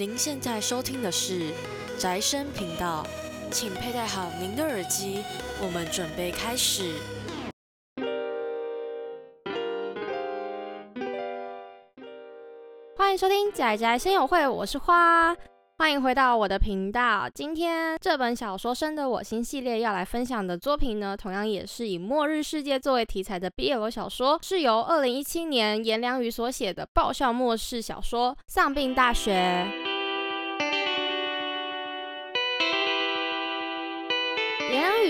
您现在收听的是宅生频道，请佩戴好您的耳机，我们准备开始。欢迎收听仔仔先友会，我是花，欢迎回到我的频道。今天这本小说《生的我心》系列要来分享的作品呢，同样也是以末日世界作为题材的 BL 小说，是由二零一七年颜良宇所写的爆笑末世小说《丧病大学》。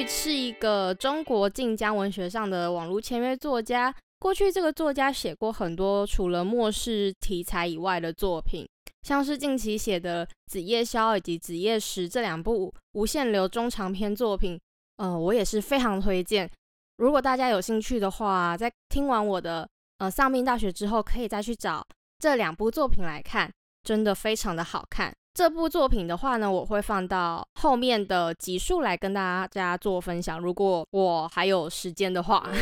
是一个中国晋江文学上的网络签约作家。过去这个作家写过很多除了末世题材以外的作品，像是近期写的《子夜宵》以及《子夜食》这两部无限流中长篇作品，呃，我也是非常推荐。如果大家有兴趣的话，在听完我的呃《丧命大学》之后，可以再去找这两部作品来看，真的非常的好看。这部作品的话呢，我会放到后面的集数来跟大家做分享。如果我还有时间的话。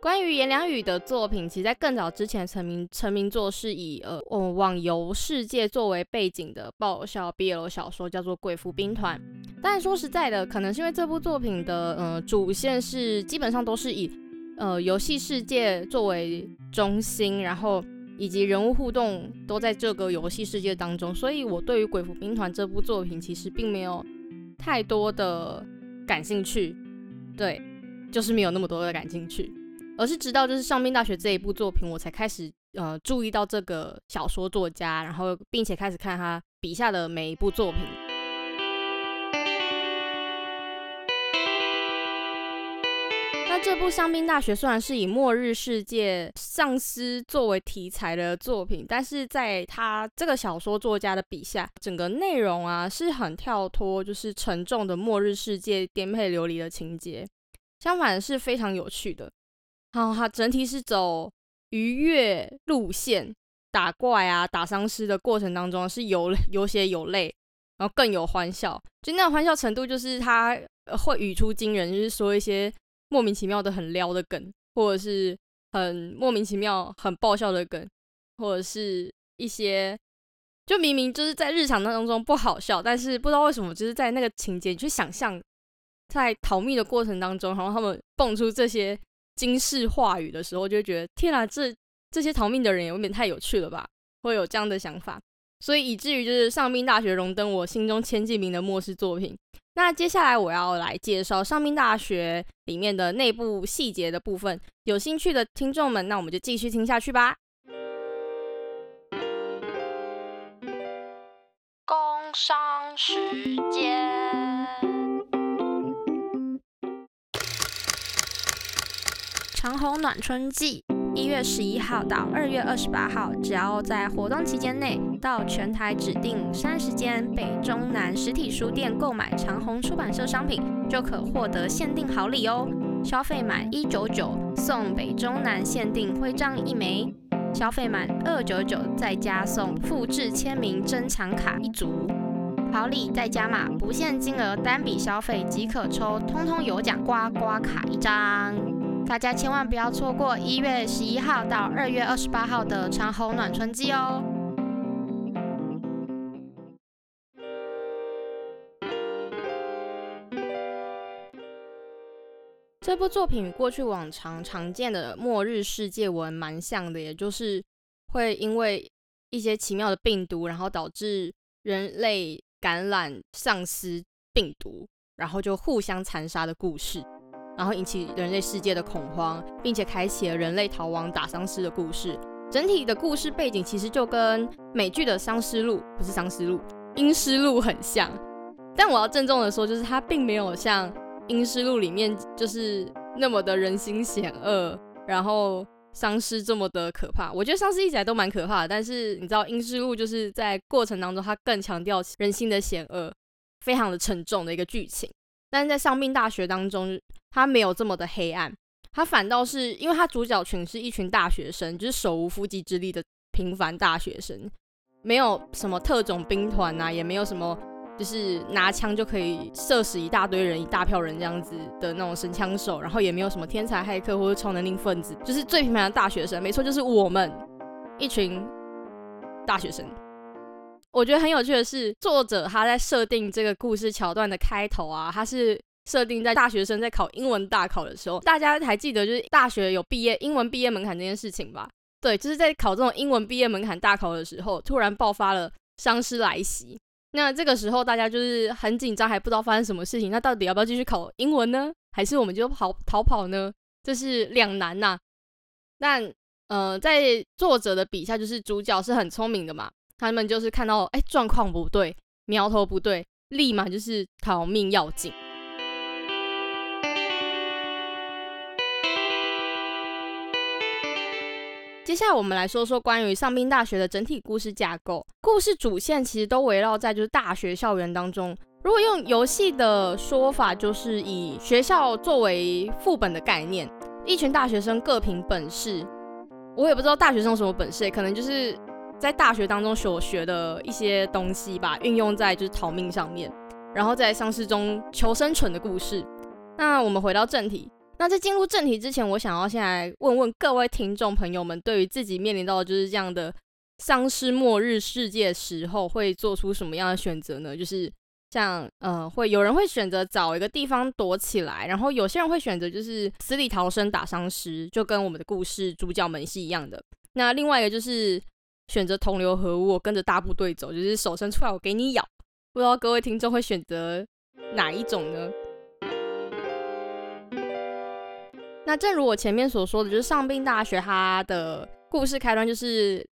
关于颜良宇的作品，其实在更早之前成名成名作是以呃网游世界作为背景的爆笑 BL 小说，叫做《贵妇兵团》。但说实在的，可能是因为这部作品的呃主线是基本上都是以呃游戏世界作为中心，然后以及人物互动都在这个游戏世界当中，所以我对于《鬼服兵团》这部作品其实并没有太多的感兴趣。对，就是没有那么多的感兴趣。而是直到就是《上兵大学》这一部作品，我才开始呃注意到这个小说作家，然后并且开始看他笔下的每一部作品。这部《香槟大学》虽然是以末日世界丧尸作为题材的作品，但是在他这个小说作家的笔下，整个内容啊是很跳脱，就是沉重的末日世界颠沛流离的情节，相反是非常有趣的。好，它整体是走愉悦路线，打怪啊、打丧尸的过程当中是有有血有泪，然后更有欢笑。就那种欢笑程度，就是他会语出惊人，就是说一些莫名其妙的很撩的梗，或者是很莫名其妙很爆笑的梗，或者是一些就明明就是在日常当中不好笑，但是不知道为什么就是在那个情节，你去想象在逃命的过程当中，然后他们蹦出这些。惊世话语的时候，就会觉得天啊，这这些逃命的人有点太有趣了吧？会有这样的想法，所以以至于就是上兵大学荣登我心中千几名的末世作品。那接下来我要来介绍上兵大学里面的内部细节的部分，有兴趣的听众们，那我们就继续听下去吧。工商时间。长虹暖春季，一月十一号到二月二十八号，只要在活动期间内到全台指定三十间北中南实体书店购买长虹出版社商品，就可获得限定好礼哦！消费满一九九送北中南限定徽章一枚，消费满二九九再加送复制签名珍藏卡一组，好礼再加码，不限金额，单笔消费即可抽，通通有奖刮刮卡一张。大家千万不要错过一月十一号到二月二十八号的长虹暖春季哦！这部作品与过去往常常见的末日世界文蛮像的，也就是会因为一些奇妙的病毒，然后导致人类感染丧尸病毒，然后就互相残杀的故事。然后引起人类世界的恐慌，并且开启了人类逃亡打丧尸的故事。整体的故事背景其实就跟美剧的《丧尸路》不是《丧尸路》，《阴尸路》很像。但我要郑重的说，就是它并没有像《阴尸路》里面就是那么的人心险恶，然后丧尸这么的可怕。我觉得丧尸一直来都蛮可怕的，但是你知道《阴尸路》就是在过程当中，它更强调人心的险恶，非常的沉重的一个剧情。但是在上命大学当中，他没有这么的黑暗，他反倒是因为他主角群是一群大学生，就是手无缚鸡之力的平凡大学生，没有什么特种兵团呐，也没有什么就是拿枪就可以射死一大堆人、一大票人这样子的那种神枪手，然后也没有什么天才骇客或者超能力分子，就是最平凡的大学生。没错，就是我们一群大学生。我觉得很有趣的是，作者他在设定这个故事桥段的开头啊，他是设定在大学生在考英文大考的时候。大家还记得就是大学有毕业英文毕业门槛这件事情吧？对，就是在考这种英文毕业门槛大考的时候，突然爆发了丧尸来袭。那这个时候大家就是很紧张，还不知道发生什么事情。那到底要不要继续考英文呢？还是我们就跑逃跑呢？这是两难呐。但呃，在作者的笔下，就是主角是很聪明的嘛。他们就是看到哎状况不对，苗头不对，立马就是逃命要紧。接下来我们来说说关于上兵大学的整体故事架构。故事主线其实都围绕在就是大学校园当中。如果用游戏的说法，就是以学校作为副本的概念，一群大学生各凭本事。我也不知道大学生什么本事，可能就是。在大学当中所学的一些东西吧，运用在就是逃命上面，然后在丧尸中求生存的故事。那我们回到正题。那在进入正题之前，我想要先来问问各位听众朋友们，对于自己面临到的就是这样的丧尸末日世界时候，会做出什么样的选择呢？就是像呃，会有人会选择找一个地方躲起来，然后有些人会选择就是死里逃生打丧尸，就跟我们的故事主角们是一样的。那另外一个就是。选择同流合污，跟着大部队走，就是手伸出来我给你咬。不知道各位听众会选择哪一种呢？那正如我前面所说的，就是上兵大学它的故事开端就是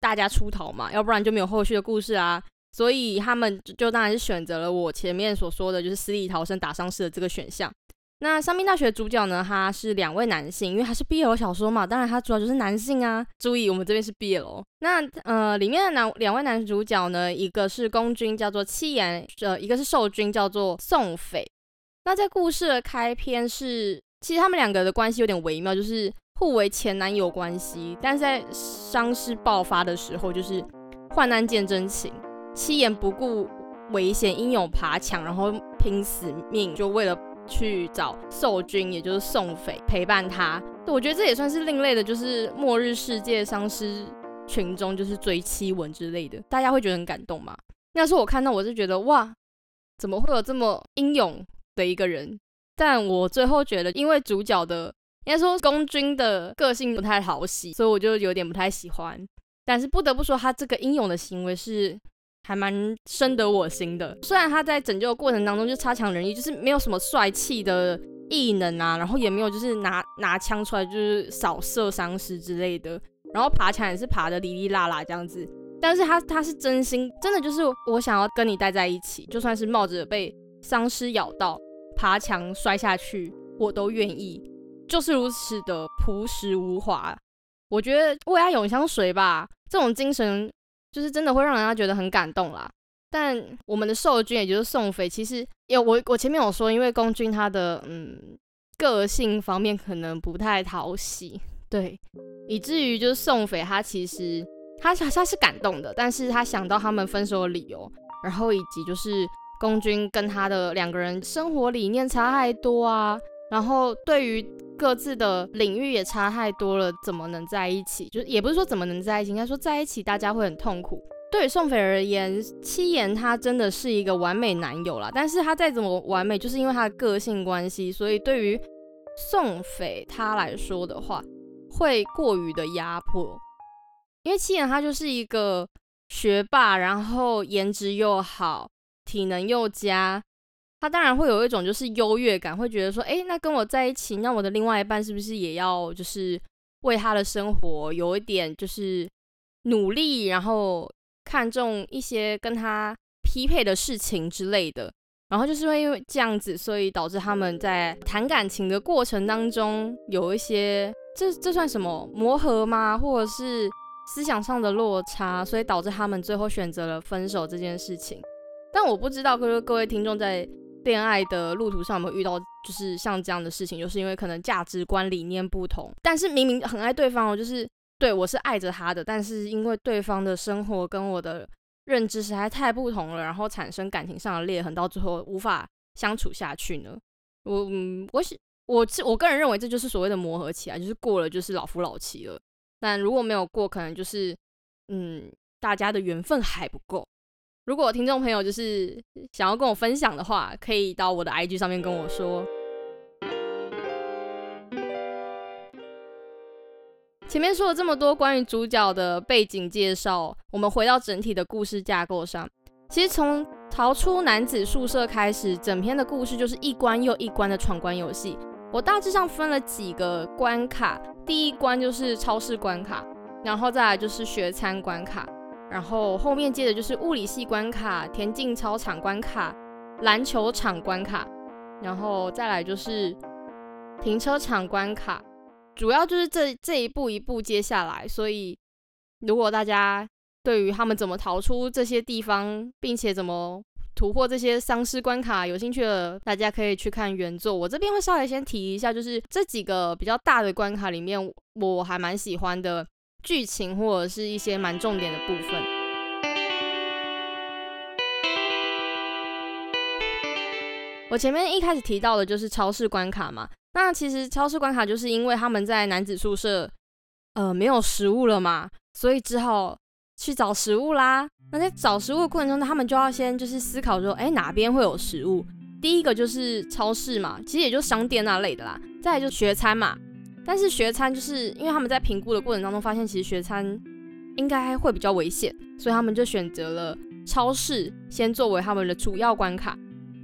大家出逃嘛，要不然就没有后续的故事啊。所以他们就当然是选择了我前面所说的就是死里逃生打丧尸的这个选项。那上兵大学主角呢？他是两位男性，因为他是 BL 小说嘛，当然他主要就是男性啊。注意，我们这边是 BL。那呃，里面的男两位男主角呢，一个是公君，叫做七言，呃，一个是受君，叫做宋斐。那在故事的开篇是，其实他们两个的关系有点微妙，就是互为前男友关系。但是在伤势爆发的时候，就是患难见真情，七言不顾危险，英勇爬墙，然后拼死命，就为了。去找受君，也就是宋匪陪伴他。我觉得这也算是另类的，就是末日世界丧尸群中就是追妻文之类的，大家会觉得很感动吗？那时候我看到，我是觉得哇，怎么会有这么英勇的一个人？但我最后觉得，因为主角的应该说公君的个性不太讨喜，所以我就有点不太喜欢。但是不得不说，他这个英勇的行为是。还蛮深得我心的，虽然他在拯救的过程当中就差强人意，就是没有什么帅气的异能啊，然后也没有就是拿拿枪出来就是扫射丧尸之类的，然后爬墙也是爬的哩哩啦啦这样子，但是他他是真心，真的就是我想要跟你待在一起，就算是冒着被丧尸咬到爬墙摔下去，我都愿意，就是如此的朴实无华。我觉得为爱永相随吧，这种精神。就是真的会让人家觉得很感动啦。但我们的受君，也就是宋飞，其实有我我前面有说，因为公君他的嗯个性方面可能不太讨喜，对，以至于就是宋飞他其实他他是感动的，但是他想到他们分手的理由，然后以及就是公君跟他的两个人生活理念差太多啊，然后对于各自的领域也差太多了，怎么能在一起？就是也不是说怎么能在一起，应该说在一起大家会很痛苦。对于宋斐而言，七言他真的是一个完美男友啦，但是他再怎么完美，就是因为他的个性关系，所以对于宋斐他来说的话，会过于的压迫。因为七言他就是一个学霸，然后颜值又好，体能又佳。他当然会有一种就是优越感，会觉得说，哎，那跟我在一起，那我的另外一半是不是也要就是为他的生活有一点就是努力，然后看重一些跟他匹配的事情之类的，然后就是因为这样子，所以导致他们在谈感情的过程当中有一些，这这算什么磨合吗？或者是思想上的落差，所以导致他们最后选择了分手这件事情。但我不知道，各各位听众在。恋爱的路途上有没有遇到就是像这样的事情？就是因为可能价值观理念不同，但是明明很爱对方哦，就是对我是爱着他的，但是因为对方的生活跟我的认知实在太不同了，然后产生感情上的裂痕，到最后无法相处下去呢？我嗯，我是我是我个人认为这就是所谓的磨合期啊，就是过了就是老夫老妻了。但如果没有过，可能就是嗯，大家的缘分还不够。如果听众朋友就是想要跟我分享的话，可以到我的 IG 上面跟我说。前面说了这么多关于主角的背景介绍，我们回到整体的故事架构上。其实从逃出男子宿舍开始，整篇的故事就是一关又一关的闯关游戏。我大致上分了几个关卡，第一关就是超市关卡，然后再来就是学餐关卡，然后后面接的就是物理系关卡、田径操场关卡、篮球场关卡，然后再来就是停车场关卡。主要就是这这一步一步接下来，所以如果大家对于他们怎么逃出这些地方，并且怎么突破这些丧尸关卡有兴趣的，大家可以去看原作。我这边会稍微先提一下，就是这几个比较大的关卡里面，我还蛮喜欢的剧情或者是一些蛮重点的部分。我前面一开始提到的就是超市关卡嘛。那其实超市关卡就是因为他们在男子宿舍，呃，没有食物了嘛，所以只好去找食物啦。那在找食物的过程中，他们就要先就是思考说，哎，哪边会有食物？第一个就是超市嘛，其实也就商店那类的啦。再来就学餐嘛，但是学餐就是因为他们在评估的过程当中发现，其实学餐应该会比较危险，所以他们就选择了超市先作为他们的主要关卡。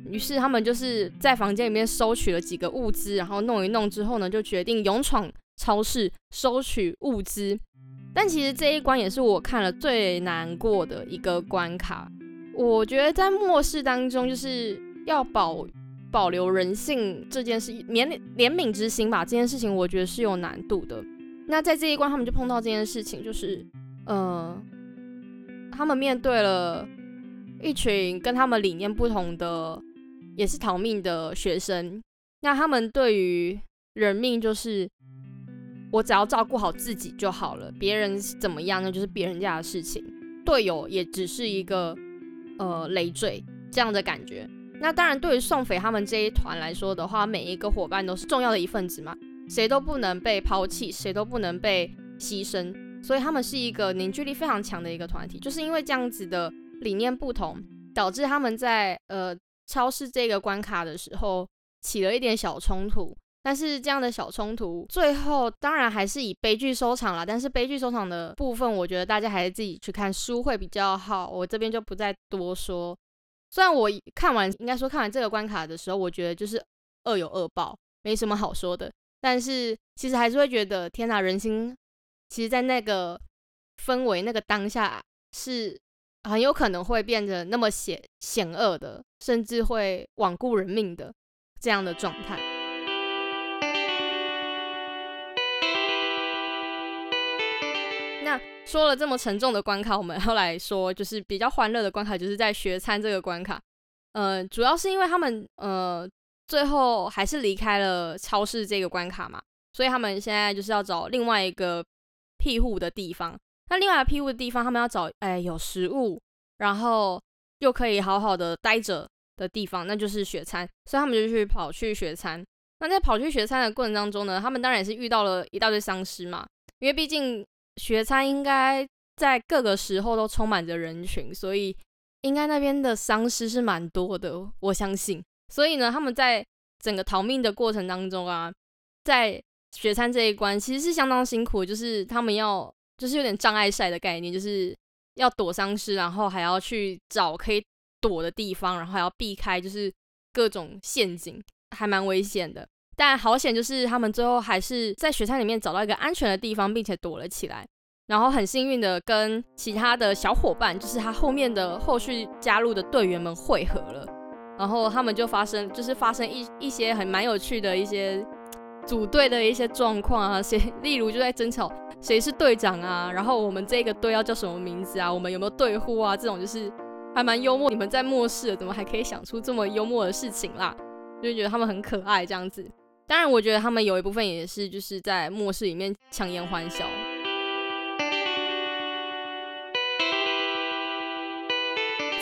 于是他们就是在房间里面收取了几个物资，然后弄一弄之后呢，就决定勇闯超市收取物资。但其实这一关也是我看了最难过的一个关卡。我觉得在末世当中，就是要保保留人性这件事，怜怜悯之心吧，这件事情我觉得是有难度的。那在这一关，他们就碰到这件事情，就是呃，他们面对了一群跟他们理念不同的。也是逃命的学生，那他们对于人命就是我只要照顾好自己就好了，别人怎么样那就是别人家的事情，队友也只是一个呃累赘这样的感觉。那当然，对于宋斐他们这一团来说的话，每一个伙伴都是重要的一份子嘛，谁都不能被抛弃，谁都不能被牺牲，所以他们是一个凝聚力非常强的一个团体。就是因为这样子的理念不同，导致他们在呃。超市这个关卡的时候起了一点小冲突，但是这样的小冲突最后当然还是以悲剧收场了。但是悲剧收场的部分，我觉得大家还是自己去看书会比较好，我这边就不再多说。虽然我看完，应该说看完这个关卡的时候，我觉得就是恶有恶报，没什么好说的。但是其实还是会觉得，天哪，人心其实，在那个氛围、那个当下是。很有可能会变得那么险险恶的，甚至会罔顾人命的这样的状态。说了这么沉重的关卡，我们要来说就是比较欢乐的关卡，就是在学餐这个关卡。呃，主要是因为他们呃最后还是离开了超市这个关卡嘛，所以他们现在就是要找另外一个庇护的地方。那另外庇护的地方，他们要找哎有食物，然后又可以好好的待着的地方，那就是雪餐。所以他们就去跑去雪餐。那在跑去雪餐的过程当中呢，他们当然也是遇到了一大堆丧尸嘛，因为毕竟雪餐应该在各个时候都充满着人群，所以应该那边的丧尸是蛮多的，我相信。所以呢，他们在整个逃命的过程当中啊，在雪餐这一关其实是相当辛苦，就是他们要。就是有点障碍赛的概念，就是要躲丧尸，然后还要去找可以躲的地方，然后还要避开就是各种陷阱，还蛮危险的。但好险，就是他们最后还是在雪山里面找到一个安全的地方，并且躲了起来。然后很幸运的跟其他的小伙伴，就是他后面的后续加入的队员们汇合了，然后他们就发生就是发生一一些很蛮有趣的一些组队的一些状况啊，谁例如就在争吵。谁是队长啊？然后我们这个队要叫什么名字啊？我们有没有队呼啊？这种就是还蛮幽默。你们在末世怎么还可以想出这么幽默的事情啦？就觉得他们很可爱这样子。当然，我觉得他们有一部分也是就是在末世里面强颜欢笑。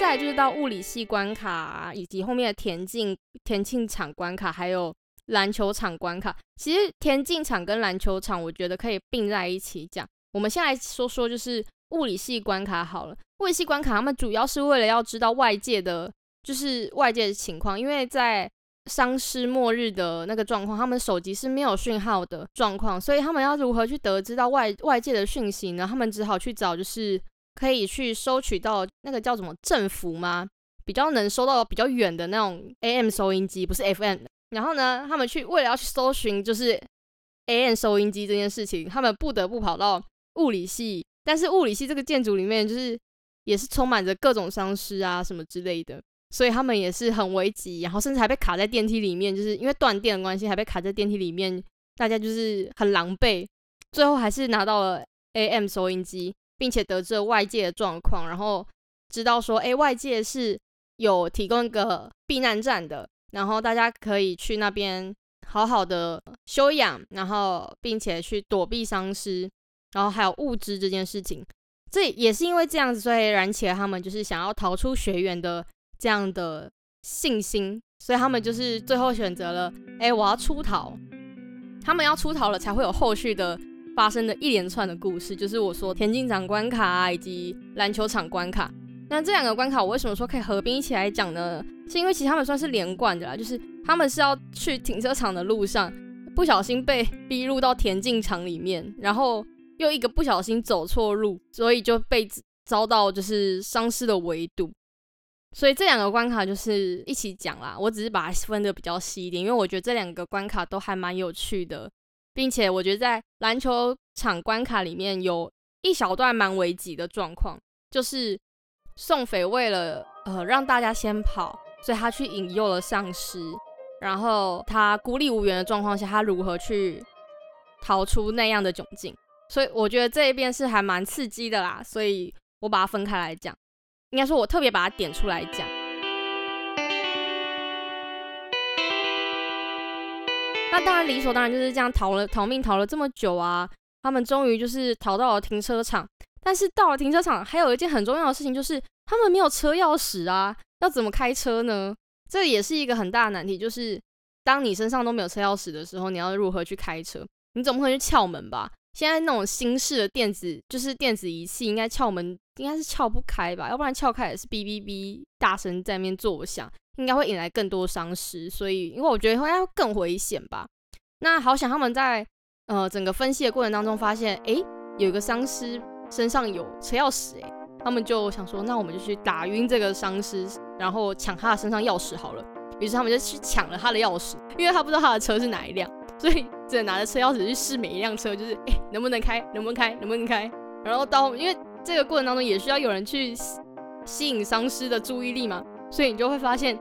再就是到物理系关卡，以及后面的田径田径场关卡，还有篮球场关卡。其实田径场跟篮球场，我觉得可以并在一起讲。我们先来说说，就是物理系关卡好了。物理系关卡，他们主要是为了要知道外界的，就是外界的情况，因为在丧尸末日的那个状况，他们手机是没有讯号的状况，所以他们要如何去得知到外外界的讯息呢？他们只好去找，就是可以去收取到那个叫什么政府吗？比较能收到比较远的那种 AM 收音机，不是 FM。然后呢，他们去为了要去搜寻，就是 AM 收音机这件事情，他们不得不跑到。物理系，但是物理系这个建筑里面就是也是充满着各种丧尸啊什么之类的，所以他们也是很危急，然后甚至还被卡在电梯里面，就是因为断电的关系还被卡在电梯里面，大家就是很狼狈，最后还是拿到了 AM 收音机，并且得知了外界的状况，然后知道说，哎，外界是有提供一个避难站的，然后大家可以去那边好好的休养，然后并且去躲避丧尸。然后还有物资这件事情，这也是因为这样子，所以燃起了他们就是想要逃出学园的这样的信心，所以他们就是最后选择了，哎，我要出逃。他们要出逃了，才会有后续的发生的一连串的故事，就是我说田径场关卡，以及篮球场关卡。那这两个关卡，我为什么说可以合并一起来讲呢？是因为其实他们算是连贯的啦，就是他们是要去停车场的路上，不小心被逼入到田径场里面，然后。又一个不小心走错路，所以就被遭到就是丧尸的围堵，所以这两个关卡就是一起讲啦。我只是把它分的比较细一点，因为我觉得这两个关卡都还蛮有趣的，并且我觉得在篮球场关卡里面有一小段蛮危急的状况，就是宋斐为了呃让大家先跑，所以他去引诱了丧尸，然后他孤立无援的状况下，他如何去逃出那样的窘境？所以我觉得这一边是还蛮刺激的啦，所以我把它分开来讲，应该说我特别把它点出来讲。那当然理所当然就是这样逃了逃命逃了这么久啊，他们终于就是逃到了停车场，但是到了停车场还有一件很重要的事情就是他们没有车钥匙啊，要怎么开车呢？这也是一个很大的难题，就是当你身上都没有车钥匙的时候，你要如何去开车？你总不可能去撬门吧？现在那种新式的电子就是电子仪器，应该撬门应该是撬不开吧？要不然撬开也是哔哔哔大声在那边作响，应该会引来更多丧尸。所以，因为我觉得会更危险吧。那好想他们在呃整个分析的过程当中发现，哎，有一个丧尸身上有车钥匙，哎，他们就想说，那我们就去打晕这个丧尸，然后抢他的身上钥匙好了。于是他们就去抢了他的钥匙，因为他不知道他的车是哪一辆。所以只能拿着车钥匙去试每一辆车，就是哎能不能开，能不能开，能不能开。然后到因为这个过程当中也需要有人去吸引丧尸的注意力嘛，所以你就会发现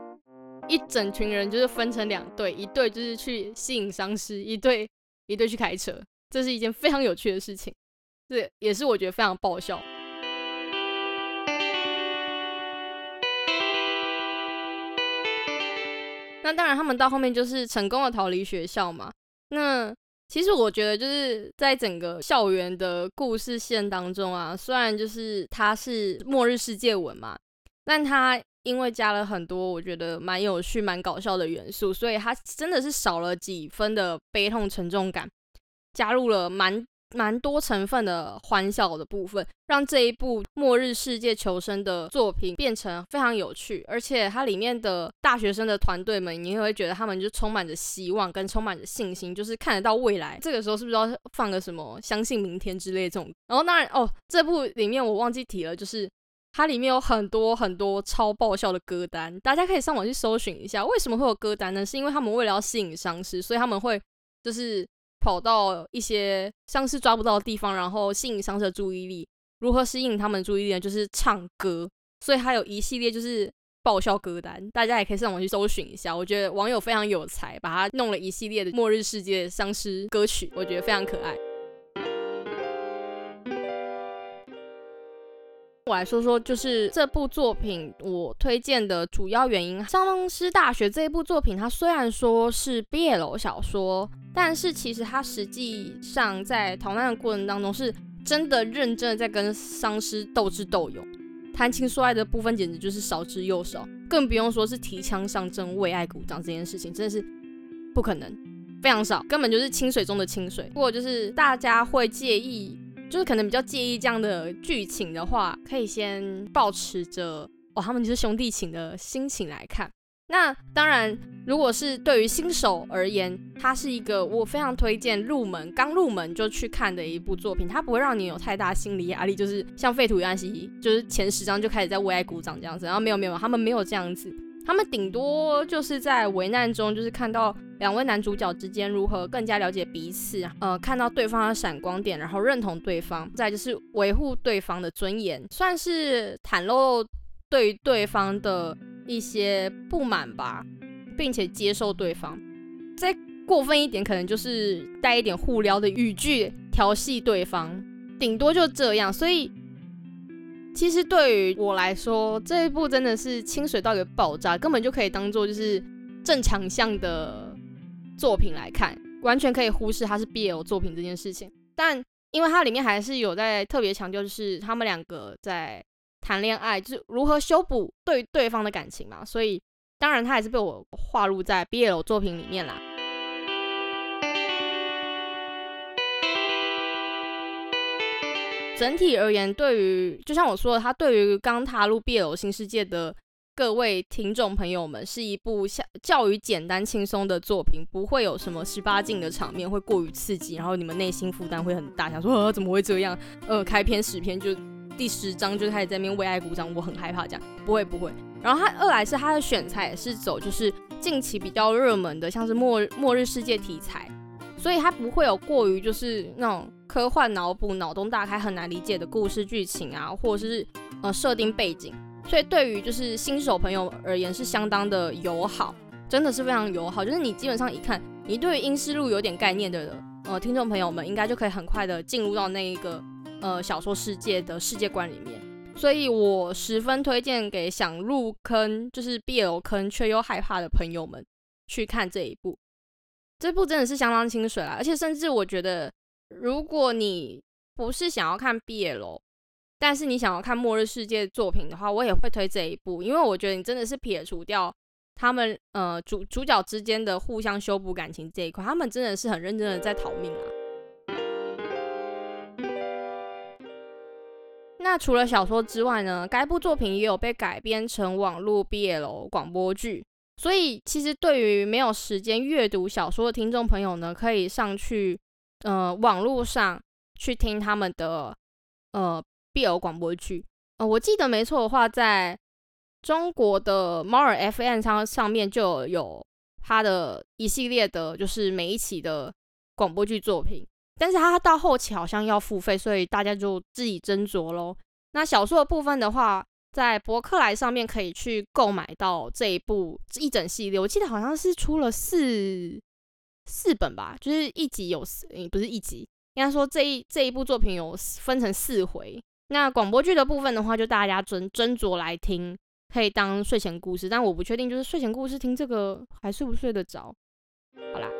一整群人就是分成两队，一队就是去吸引丧尸，一队一队去开车。这是一件非常有趣的事情，这也是我觉得非常爆笑。那当然，他们到后面就是成功的逃离学校嘛。那其实我觉得就是在整个校园的故事线当中啊，虽然就是它是末日世界文嘛，但它因为加了很多我觉得蛮有趣、蛮搞笑的元素，所以它真的是少了几分的悲痛沉重感，加入了蛮。蛮多成分的欢笑的部分，让这一部末日世界求生的作品变成非常有趣，而且它里面的大学生的团队们，你也会觉得他们就充满着希望跟充满着信心，就是看得到未来。这个时候是不是要放个什么相信明天之类这种？然后当然哦，这部里面我忘记提了，就是它里面有很多很多超爆笑的歌单，大家可以上网去搜寻一下。为什么会有歌单呢？是因为他们为了要吸引丧尸，所以他们会就是。跑到一些丧尸抓不到的地方，然后吸引丧尸的注意力。如何吸引他们注意力呢？就是唱歌。所以他有一系列就是爆笑歌单，大家也可以上网去搜寻一下。我觉得网友非常有才，把他弄了一系列的末日世界丧尸歌曲，我觉得非常可爱。我来说说，就是这部作品我推荐的主要原因。《丧尸大学》这一部作品，它虽然说是 BL 小说，但是其实它实际上在逃难的过程当中，是真的认真的在跟丧尸斗智斗勇。谈情说爱的部分简直就是少之又少，更不用说是提枪上阵为爱鼓掌这件事情，真的是不可能，非常少，根本就是清水中的清水。不过就是大家会介意，就是可能比较介意这样的剧情的话，可以先保持着哦，他们就是兄弟情的心情来看。那当然，如果是对于新手而言，它是一个我非常推荐入门，刚入门就去看的一部作品。它不会让你有太大心理压力，就是像废土与安息，就是前十章就开始在为爱鼓掌这样子。然后没有没有，他们没有这样子，他们顶多就是在危难中，就是看到两位男主角之间如何更加了解彼此，呃，看到对方的闪光点，然后认同对方，再就是维护对方的尊严，算是袒露对对方的。一些不满吧，并且接受对方。再过分一点，可能就是带一点互撩的语句调戏对方，顶多就这样。所以，其实对于我来说，这一部真的是清水到一个爆炸，根本就可以当做就是正常向的作品来看，完全可以忽视它是 BL 作品这件事情。但因为它里面还是有在特别强调，就是他们两个在。谈恋爱就是如何修补对对方的感情嘛，所以当然他还是被我划入在 BL 作品里面啦。整体而言，对于就像我说的，他对于刚踏入 BL 新世界的各位听众朋友们，是一部像较于简单轻松的作品，不会有什么十八禁的场面会过于刺激，然后你们内心负担会很大，想说呃怎么会这样？呃，开篇十篇就。第十章就开始在那边为爱鼓掌，我很害怕这样，不会不会。然后他二来是他的选材也是走就是近期比较热门的，像是末日末日世界题材，所以他不会有过于就是那种科幻脑补、脑洞大开很难理解的故事剧情啊，或者是呃设定背景，所以对于就是新手朋友而言是相当的友好，真的是非常友好。就是你基本上一看，你对于英诗路有点概念的呃听众朋友们，应该就可以很快的进入到那一个。呃，小说世界的世界观里面，所以我十分推荐给想入坑，就是 BL 坑却又害怕的朋友们去看这一部。这部真的是相当清水啦，而且甚至我觉得，如果你不是想要看 BL，但是你想要看末日世界作品的话，我也会推这一部，因为我觉得你真的是撇除掉他们呃主主角之间的互相修补感情这一块，他们真的是很认真的在逃命啊。那除了小说之外呢？该部作品也有被改编成网络 BL 广播剧，所以其实对于没有时间阅读小说的听众朋友呢，可以上去呃网络上去听他们的呃 BL 广播剧。呃，我记得没错的话，在中国的猫耳 FM 上上面就有他的一系列的，就是每一期的广播剧作品。但是它到后期好像要付费，所以大家就自己斟酌喽。那小说的部分的话，在博客来上面可以去购买到这一部一整系列。我记得好像是出了四四本吧，就是一集有四，不是一集，应该说这一这一部作品有分成四回。那广播剧的部分的话，就大家斟斟酌来听，可以当睡前故事。但我不确定，就是睡前故事听这个还睡不睡得着？好啦。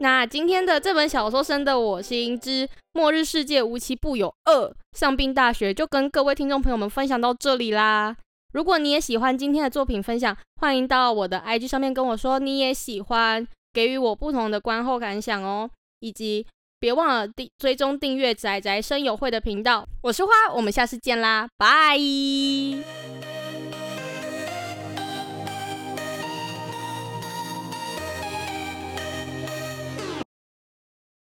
那今天的这本小说《生的我心之末日世界无奇不有二上兵大学》就跟各位听众朋友们分享到这里啦。如果你也喜欢今天的作品分享，欢迎到我的 IG 上面跟我说你也喜欢，给予我不同的观后感想哦。以及别忘了订追踪订阅宅宅声友会的频道。我是花，我们下次见啦，拜。